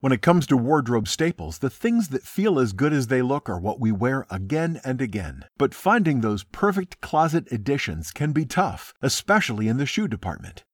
When it comes to wardrobe staples, the things that feel as good as they look are what we wear again and again. But finding those perfect closet additions can be tough, especially in the shoe department.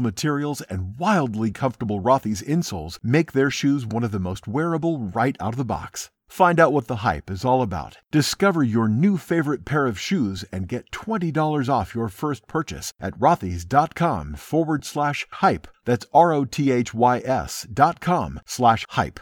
materials and wildly comfortable Rothy's insoles make their shoes one of the most wearable right out of the box. Find out what the hype is all about. Discover your new favorite pair of shoes and get $20 off your first purchase at rothys.com forward slash hype. That's R O T H Y S dot com slash hype.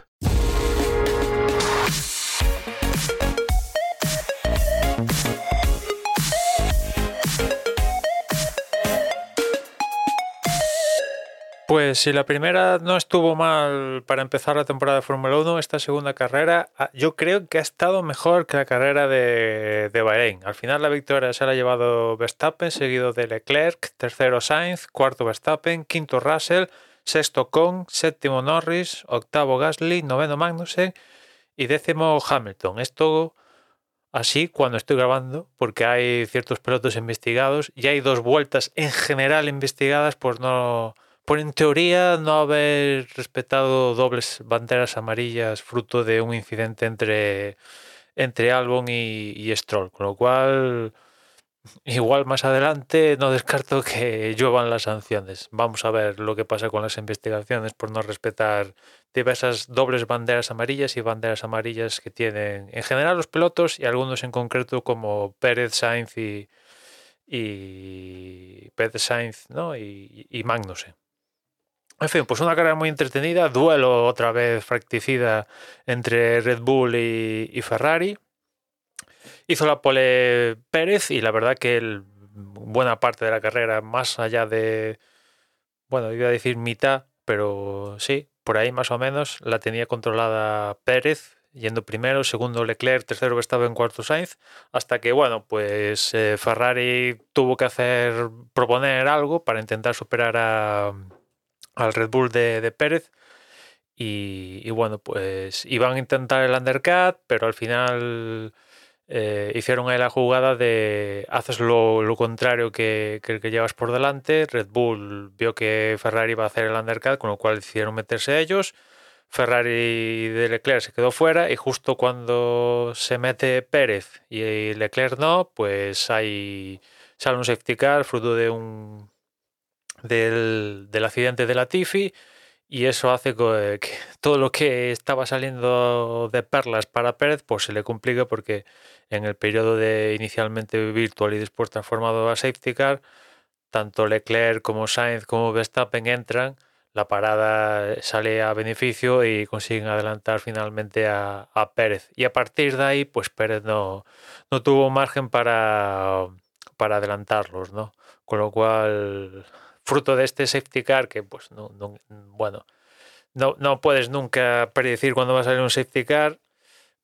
Pues si la primera no estuvo mal para empezar la temporada de Fórmula 1, esta segunda carrera ah, yo creo que ha estado mejor que la carrera de, de Bahrein. Al final la victoria se la ha llevado Verstappen, seguido de Leclerc, tercero Sainz, cuarto Verstappen, quinto Russell, sexto Kong, séptimo Norris, octavo Gasly, noveno Magnussen y décimo Hamilton. Esto así cuando estoy grabando, porque hay ciertos pilotos investigados y hay dos vueltas en general investigadas por no por en teoría no haber respetado dobles banderas amarillas fruto de un incidente entre, entre Albon y, Stroll, con lo cual igual más adelante no descarto que lluevan las sanciones. Vamos a ver lo que pasa con las investigaciones por no respetar diversas dobles banderas amarillas y banderas amarillas que tienen en general los pilotos y algunos en concreto como Pérez, Sainz y, y Pérez Sainz ¿no? y, y Magnussen. En fin, pues una carrera muy entretenida, duelo otra vez fracticida entre Red Bull y, Ferrari. Hizo la pole Pérez y la verdad que buena parte de la carrera, más allá de, bueno, iba a decir mitad, pero sí, por ahí más o menos, la tenía controlada Pérez, yendo primero, segundo Leclerc, tercero estaba en cuarto Sainz, hasta que, bueno, pues eh, Ferrari tuvo que hacer, proponer algo para intentar superar a al Red Bull de, Pérez. Y, bueno, pues iban a intentar el undercut, pero al final eh, hicieron ahí la jugada de haces lo, contrario que, el que llevas por delante. Red Bull vio que Ferrari iba a hacer el undercut, con lo cual hicieron meterse ellos. Ferrari de Leclerc se quedó fuera y justo cuando se mete Pérez y Leclerc no, pues hay sale un safety car fruto de un del, del accidente de la Tifi y eso hace que, todo lo que estaba saliendo de perlas para Pérez pues se le complica porque en el periodo de inicialmente virtual y después transformado a safety car tanto Leclerc como Sainz como Verstappen entran la parada sale a beneficio y consiguen adelantar finalmente a, a Pérez y a partir de ahí pues Pérez no, no tuvo margen para, para adelantarlos ¿no? con lo cual fruto de este safety car que, pues, no, bueno, no, no puedes nunca predecir cuándo va a salir un safety car,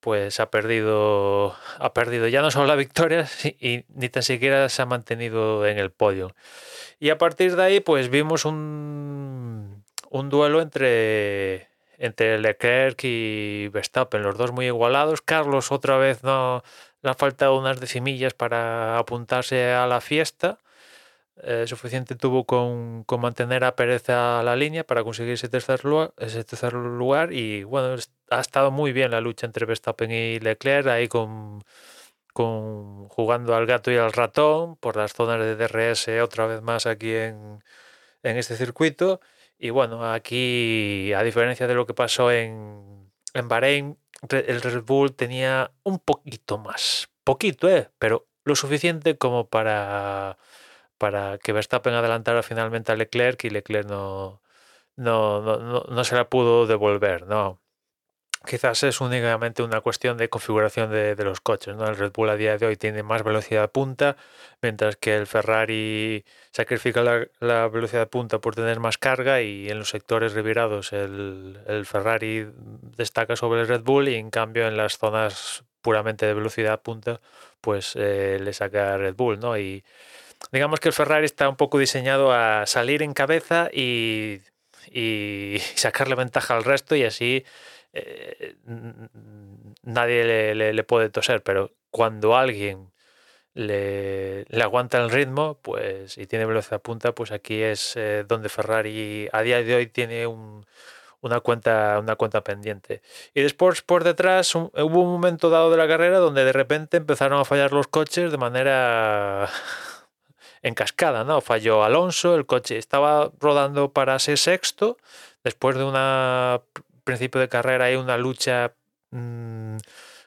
pues ha perdido, ha perdido ya no solo la victoria, y, ni tan siquiera se ha mantenido en el podio. Y a partir de ahí, pues vimos un, un duelo entre, entre Leclerc y Verstappen, los dos muy igualados. Carlos otra vez no le ha faltado unas decimillas para apuntarse a la fiesta eh, suficiente tuvo con, con, mantener a Pérez a la línea para conseguir ese tercer, lugar, tercer lugar y bueno, ha estado muy bien la lucha entre Verstappen y Leclerc ahí con, con jugando al gato y al ratón por las zonas de DRS otra vez más aquí en, en este circuito. Y bueno, aquí a diferencia de lo que pasó en, en Bahrein, el Red Bull tenía un poquito más, poquito, eh, pero lo suficiente como para para que Verstappen adelantara finalmente a Leclerc y Leclerc no, no, no, no, se la pudo devolver. No. quizás es únicamente una cuestión de configuración de, los coches. ¿no? El Red Bull a día de hoy tiene más velocidad punta, mientras que el Ferrari sacrifica la, velocidad punta por tener más carga y en los sectores revirados el, Ferrari destaca sobre el Red Bull y en cambio en las zonas puramente de velocidad punta pues eh, le saca Red Bull. ¿no? Y digamos que el Ferrari está un poco diseñado a salir en cabeza y, y sacarle ventaja al resto y así eh, nadie le, puede toser, pero cuando alguien le, aguanta el ritmo pues y tiene velocidad punta, pues aquí es eh, donde Ferrari a día de hoy tiene una cuenta una cuenta pendiente. Y después por detrás hubo un momento dado de la carrera donde de repente empezaron a fallar los coches de manera en cascada, ¿no? Falló Alonso, el coche estaba rodando para ser sexto después de una principio de carrera hay una lucha mm,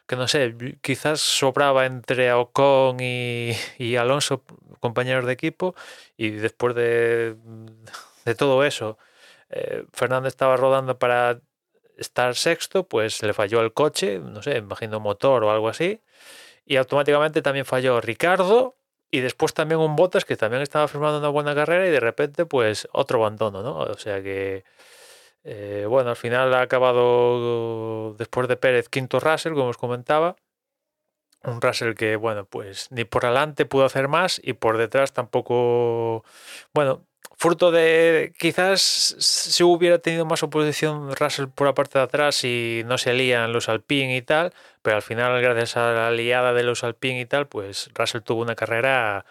que no sé, quizás sobraba entre Ocon y, Alonso, compañeros de equipo, y después de, todo eso, eh, Fernando estaba rodando para estar sexto, pues le falló el coche, no sé, imagino motor o algo así, y automáticamente también falló Ricardo, y después también un Bottas que también estaba firmando una buena carrera y de repente pues otro abandono, ¿no? O sea que eh, bueno, al final ha acabado después de Pérez quinto Russell, como os comentaba. Un Russell que, bueno, pues ni por adelante pudo hacer más y por detrás tampoco. Bueno, fruto de quizás si hubiera tenido más oposición Russell por la parte de atrás y no se lían los Alpine y tal, pero al final, gracias a la liada de los Alpine y tal, pues Russell tuvo una carrera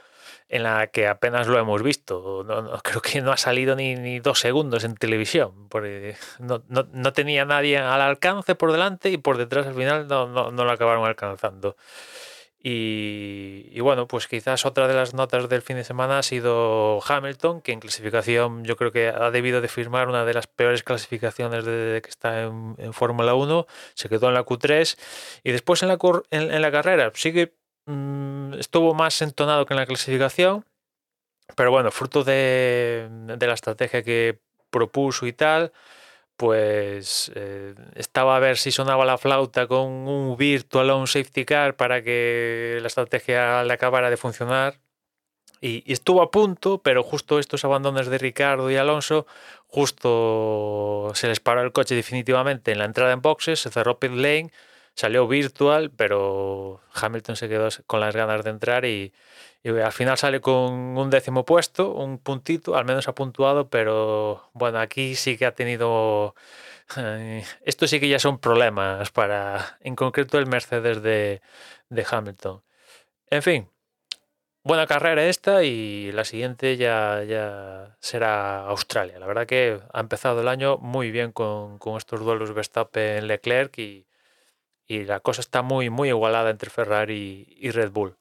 en la que apenas lo hemos visto. Creo que no ha salido ni, ni, dos segundos en televisión, porque no, no, tenía nadie al alcance por delante y por detrás al final no, lo acabaron alcanzando. Y, bueno, pues quizás otra de las notas del fin de semana ha sido Hamilton, que en clasificación yo creo que ha debido de firmar una de las peores clasificaciones desde que está en, Fórmula 1, se quedó en la Q3 y después en la, en la carrera sigue Mm, estuvo más entonado que en la clasificación, pero bueno, fruto de, la estrategia que propuso y tal, pues eh, estaba a ver si sonaba la flauta con un virtual o safety car para que la estrategia le acabara de funcionar. Y, estuvo a punto, pero justo estos abandones de Ricardo y Alonso, justo se les paró el coche definitivamente en la entrada en boxes, se cerró pit lane salió virtual, pero Hamilton se quedó con las ganas de entrar y, al final sale con un décimo puesto, un puntito, al menos ha puntuado, pero bueno, aquí sí que ha tenido... Eh, esto sí que ya son problemas para, en concreto, el Mercedes de, de Hamilton. En fin, buena carrera esta y la siguiente ya, ya será Australia. La verdad que ha empezado el año muy bien con, con estos duelos Verstappen-Leclerc y, y la cosa está muy, muy igualada entre Ferrari y Red Bull.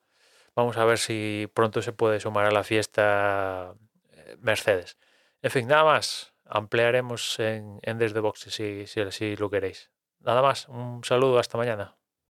Vamos a ver si pronto se puede sumar a la fiesta eh, Mercedes. En fin, nada más. Ampliaremos en, en Desde Boxes si, si, si lo queréis. Nada más. Un saludo. Hasta mañana.